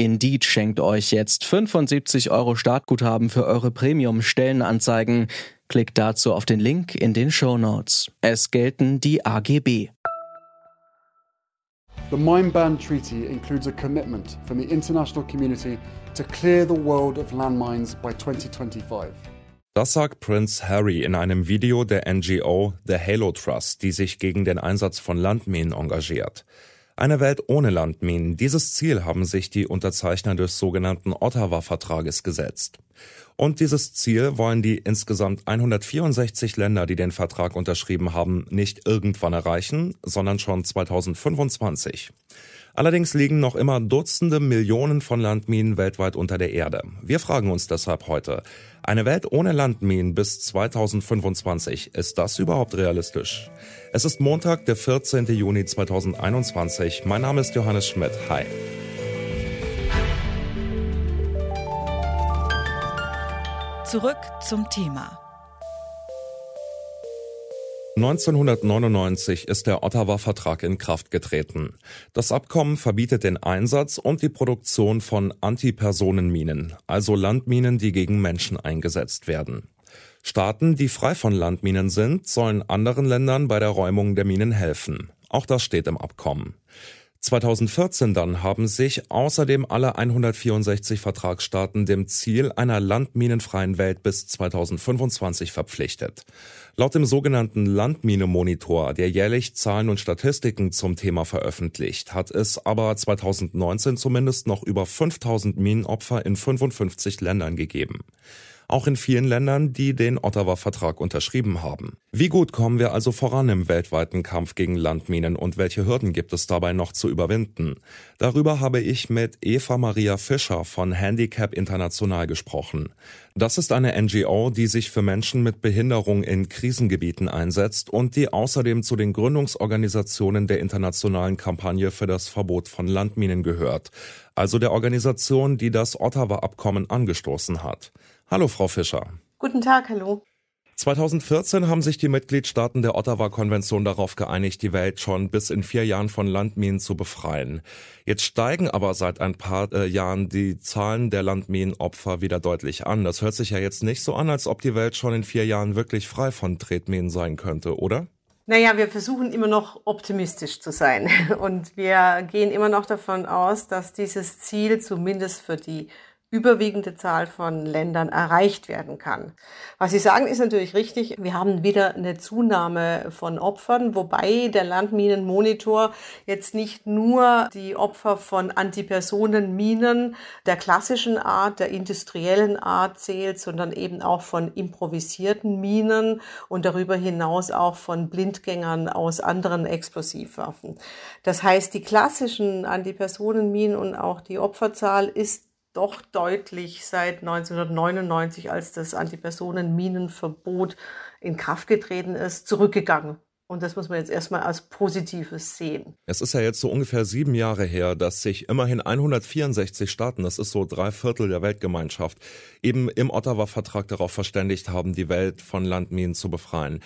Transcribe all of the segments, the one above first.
Indeed schenkt euch jetzt 75 Euro Startguthaben für eure Premium-Stellenanzeigen. Klickt dazu auf den Link in den Show Notes. Es gelten die AGB. The Mine Ban Treaty includes a commitment from the international community to clear the world of landmines by 2025. Das sagt Prince Harry in einem Video der NGO The Halo Trust, die sich gegen den Einsatz von Landminen engagiert. Eine Welt ohne Landminen. Dieses Ziel haben sich die Unterzeichner des sogenannten Ottawa-Vertrages gesetzt. Und dieses Ziel wollen die insgesamt 164 Länder, die den Vertrag unterschrieben haben, nicht irgendwann erreichen, sondern schon 2025. Allerdings liegen noch immer Dutzende Millionen von Landminen weltweit unter der Erde. Wir fragen uns deshalb heute, eine Welt ohne Landminen bis 2025, ist das überhaupt realistisch? Es ist Montag, der 14. Juni 2021. Mein Name ist Johannes Schmidt. Hi. Zurück zum Thema. 1999 ist der Ottawa-Vertrag in Kraft getreten. Das Abkommen verbietet den Einsatz und die Produktion von Antipersonenminen, also Landminen, die gegen Menschen eingesetzt werden. Staaten, die frei von Landminen sind, sollen anderen Ländern bei der Räumung der Minen helfen. Auch das steht im Abkommen. 2014 dann haben sich außerdem alle 164 Vertragsstaaten dem Ziel einer landminenfreien Welt bis 2025 verpflichtet. Laut dem sogenannten Landmine-Monitor, der jährlich Zahlen und Statistiken zum Thema veröffentlicht, hat es aber 2019 zumindest noch über 5000 Minenopfer in 55 Ländern gegeben auch in vielen Ländern, die den Ottawa-Vertrag unterschrieben haben. Wie gut kommen wir also voran im weltweiten Kampf gegen Landminen und welche Hürden gibt es dabei noch zu überwinden? Darüber habe ich mit Eva Maria Fischer von Handicap International gesprochen. Das ist eine NGO, die sich für Menschen mit Behinderung in Krisengebieten einsetzt und die außerdem zu den Gründungsorganisationen der internationalen Kampagne für das Verbot von Landminen gehört, also der Organisation, die das Ottawa-Abkommen angestoßen hat. Hallo, Frau Fischer. Guten Tag, hallo. 2014 haben sich die Mitgliedstaaten der Ottawa-Konvention darauf geeinigt, die Welt schon bis in vier Jahren von Landminen zu befreien. Jetzt steigen aber seit ein paar äh, Jahren die Zahlen der Landminenopfer wieder deutlich an. Das hört sich ja jetzt nicht so an, als ob die Welt schon in vier Jahren wirklich frei von Tretminen sein könnte, oder? Naja, wir versuchen immer noch optimistisch zu sein. Und wir gehen immer noch davon aus, dass dieses Ziel zumindest für die überwiegende Zahl von Ländern erreicht werden kann. Was Sie sagen, ist natürlich richtig. Wir haben wieder eine Zunahme von Opfern, wobei der Landminenmonitor jetzt nicht nur die Opfer von Antipersonenminen der klassischen Art, der industriellen Art zählt, sondern eben auch von improvisierten Minen und darüber hinaus auch von Blindgängern aus anderen Explosivwaffen. Das heißt, die klassischen Antipersonenminen und auch die Opferzahl ist doch deutlich seit 1999, als das Antipersonenminenverbot in Kraft getreten ist, zurückgegangen. Und das muss man jetzt erstmal als Positives sehen. Es ist ja jetzt so ungefähr sieben Jahre her, dass sich immerhin 164 Staaten, das ist so drei Viertel der Weltgemeinschaft, eben im Ottawa-Vertrag darauf verständigt haben, die Welt von Landminen zu befreien.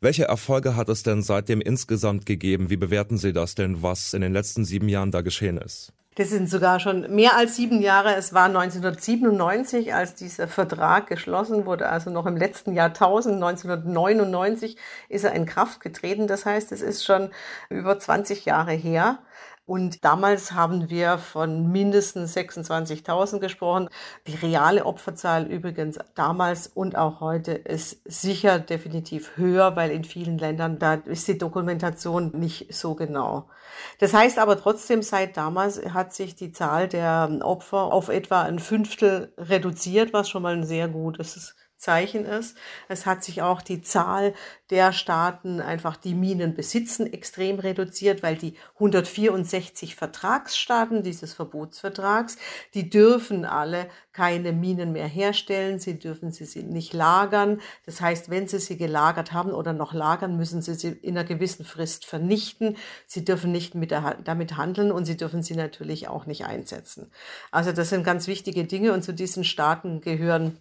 Welche Erfolge hat es denn seitdem insgesamt gegeben? Wie bewerten Sie das denn, was in den letzten sieben Jahren da geschehen ist? Das sind sogar schon mehr als sieben Jahre. Es war 1997, als dieser Vertrag geschlossen wurde, also noch im letzten Jahrtausend, 1999, ist er in Kraft getreten. Das heißt, es ist schon über 20 Jahre her. Und damals haben wir von mindestens 26.000 gesprochen. Die reale Opferzahl übrigens damals und auch heute ist sicher definitiv höher, weil in vielen Ländern da ist die Dokumentation nicht so genau. Das heißt aber trotzdem, seit damals hat sich die Zahl der Opfer auf etwa ein Fünftel reduziert, was schon mal ein sehr gutes Zeichen ist. Es hat sich auch die Zahl der Staaten, einfach die Minen besitzen, extrem reduziert, weil die 164 Vertragsstaaten dieses Verbotsvertrags, die dürfen alle keine Minen mehr herstellen, sie dürfen sie nicht lagern. Das heißt, wenn sie sie gelagert haben oder noch lagern, müssen sie sie in einer gewissen Frist vernichten. Sie dürfen nicht mit der, damit handeln und sie dürfen sie natürlich auch nicht einsetzen. Also das sind ganz wichtige Dinge und zu diesen Staaten gehören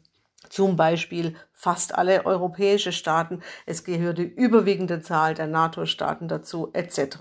zum Beispiel fast alle europäische Staaten. Es gehört die überwiegende Zahl der NATO-Staaten dazu, etc.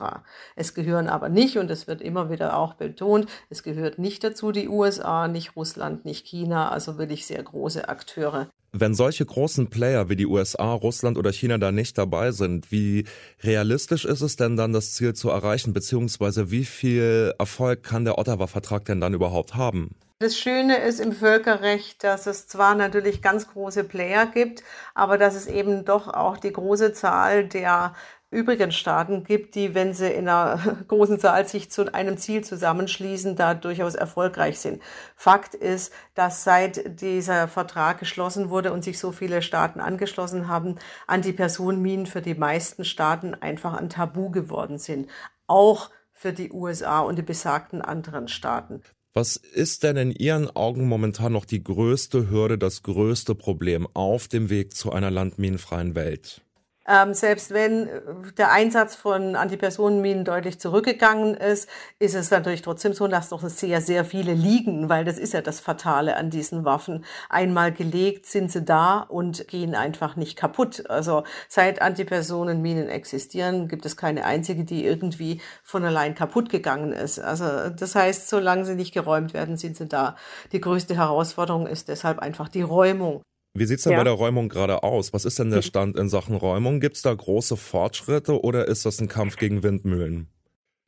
Es gehören aber nicht, und es wird immer wieder auch betont, es gehört nicht dazu die USA, nicht Russland, nicht China, also wirklich sehr große Akteure. Wenn solche großen Player wie die USA, Russland oder China da nicht dabei sind, wie realistisch ist es denn dann, das Ziel zu erreichen, beziehungsweise wie viel Erfolg kann der Ottawa-Vertrag denn dann überhaupt haben? Das Schöne ist im Völkerrecht, dass es zwar natürlich ganz große Player gibt, aber dass es eben doch auch die große Zahl der übrigen Staaten gibt, die, wenn sie in einer großen Zahl sich zu einem Ziel zusammenschließen, da durchaus erfolgreich sind. Fakt ist, dass seit dieser Vertrag geschlossen wurde und sich so viele Staaten angeschlossen haben, Antipersonenminen für die meisten Staaten einfach ein Tabu geworden sind. Auch für die USA und die besagten anderen Staaten. Was ist denn in Ihren Augen momentan noch die größte Hürde, das größte Problem auf dem Weg zu einer landminenfreien Welt? Ähm, selbst wenn äh, der Einsatz von Antipersonenminen deutlich zurückgegangen ist, ist es natürlich trotzdem so, dass noch sehr, sehr viele liegen, weil das ist ja das Fatale an diesen Waffen. Einmal gelegt sind sie da und gehen einfach nicht kaputt. Also seit Antipersonenminen existieren, gibt es keine einzige, die irgendwie von allein kaputt gegangen ist. Also das heißt, solange sie nicht geräumt werden, sind sie da. Die größte Herausforderung ist deshalb einfach die Räumung. Wie sieht's denn ja. bei der Räumung gerade aus? Was ist denn der Stand in Sachen Räumung? Gibt's da große Fortschritte oder ist das ein Kampf gegen Windmühlen?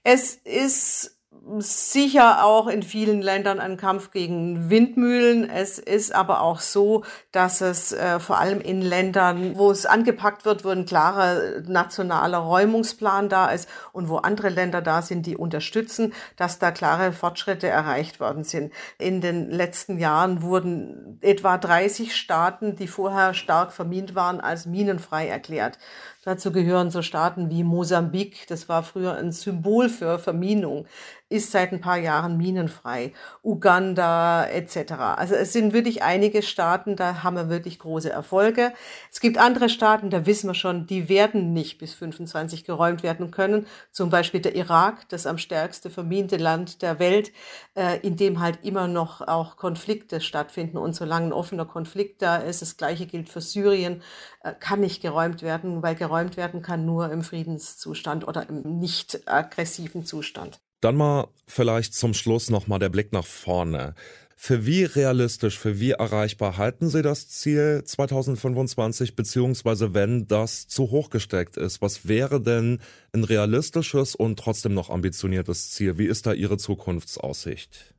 Es ist sicher auch in vielen Ländern ein Kampf gegen Windmühlen. Es ist aber auch so, dass es äh, vor allem in Ländern, wo es angepackt wird, wo ein klarer nationaler Räumungsplan da ist und wo andere Länder da sind, die unterstützen, dass da klare Fortschritte erreicht worden sind. In den letzten Jahren wurden etwa 30 Staaten, die vorher stark vermint waren, als minenfrei erklärt. Dazu gehören so Staaten wie Mosambik, das war früher ein Symbol für Verminung, ist seit ein paar Jahren minenfrei. Uganda etc. Also es sind wirklich einige Staaten, da haben wir wirklich große Erfolge. Es gibt andere Staaten, da wissen wir schon, die werden nicht bis 25 geräumt werden können. Zum Beispiel der Irak, das am stärkste verminte Land der Welt, äh, in dem halt immer noch auch Konflikte stattfinden. Und solange ein offener Konflikt da ist, das gleiche gilt für Syrien, kann nicht geräumt werden, weil geräumt werden kann nur im Friedenszustand oder im nicht aggressiven Zustand. Dann mal vielleicht zum Schluss nochmal der Blick nach vorne. Für wie realistisch, für wie erreichbar halten Sie das Ziel 2025, beziehungsweise wenn das zu hoch gesteckt ist? Was wäre denn ein realistisches und trotzdem noch ambitioniertes Ziel? Wie ist da Ihre Zukunftsaussicht?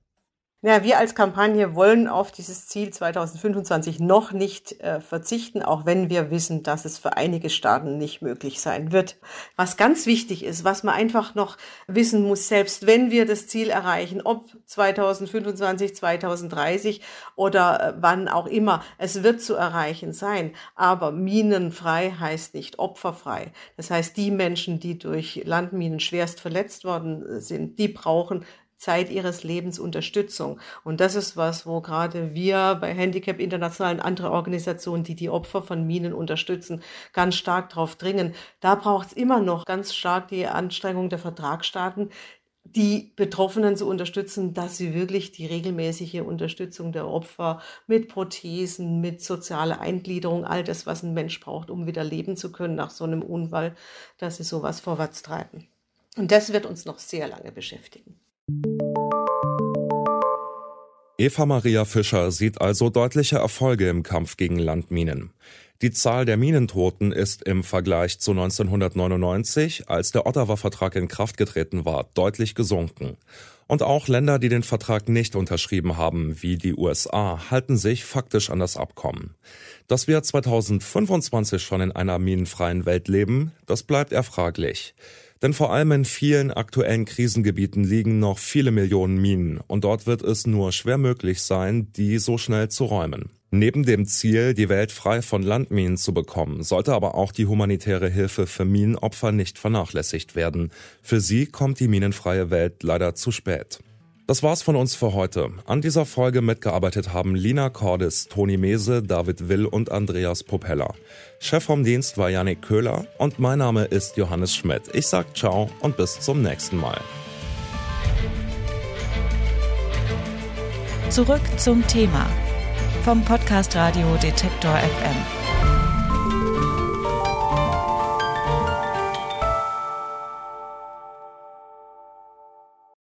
Ja, wir als Kampagne wollen auf dieses Ziel 2025 noch nicht äh, verzichten, auch wenn wir wissen, dass es für einige Staaten nicht möglich sein wird. Was ganz wichtig ist, was man einfach noch wissen muss, selbst wenn wir das Ziel erreichen, ob 2025, 2030 oder äh, wann auch immer, es wird zu erreichen sein. Aber minenfrei heißt nicht opferfrei. Das heißt, die Menschen, die durch Landminen schwerst verletzt worden sind, die brauchen Zeit ihres Lebens Unterstützung. Und das ist was, wo gerade wir bei Handicap International und andere Organisationen, die die Opfer von Minen unterstützen, ganz stark darauf dringen. Da braucht es immer noch ganz stark die Anstrengung der Vertragsstaaten, die Betroffenen zu unterstützen, dass sie wirklich die regelmäßige Unterstützung der Opfer mit Prothesen, mit sozialer Eingliederung, all das, was ein Mensch braucht, um wieder leben zu können nach so einem Unfall, dass sie sowas vorwärts treiben. Und das wird uns noch sehr lange beschäftigen. Eva Maria Fischer sieht also deutliche Erfolge im Kampf gegen Landminen. Die Zahl der Minentoten ist im Vergleich zu 1999, als der Ottawa-Vertrag in Kraft getreten war, deutlich gesunken. Und auch Länder, die den Vertrag nicht unterschrieben haben, wie die USA, halten sich faktisch an das Abkommen. Dass wir 2025 schon in einer minenfreien Welt leben, das bleibt erfraglich. Denn vor allem in vielen aktuellen Krisengebieten liegen noch viele Millionen Minen und dort wird es nur schwer möglich sein, die so schnell zu räumen. Neben dem Ziel, die Welt frei von Landminen zu bekommen, sollte aber auch die humanitäre Hilfe für Minenopfer nicht vernachlässigt werden. Für sie kommt die minenfreie Welt leider zu spät. Das war's von uns für heute. An dieser Folge mitgearbeitet haben Lina Cordis, Toni Mese, David Will und Andreas Propeller. Chef vom Dienst war Janik Köhler und mein Name ist Johannes Schmidt. Ich sag ciao und bis zum nächsten Mal. Zurück zum Thema vom Podcast Radio Detektor FM.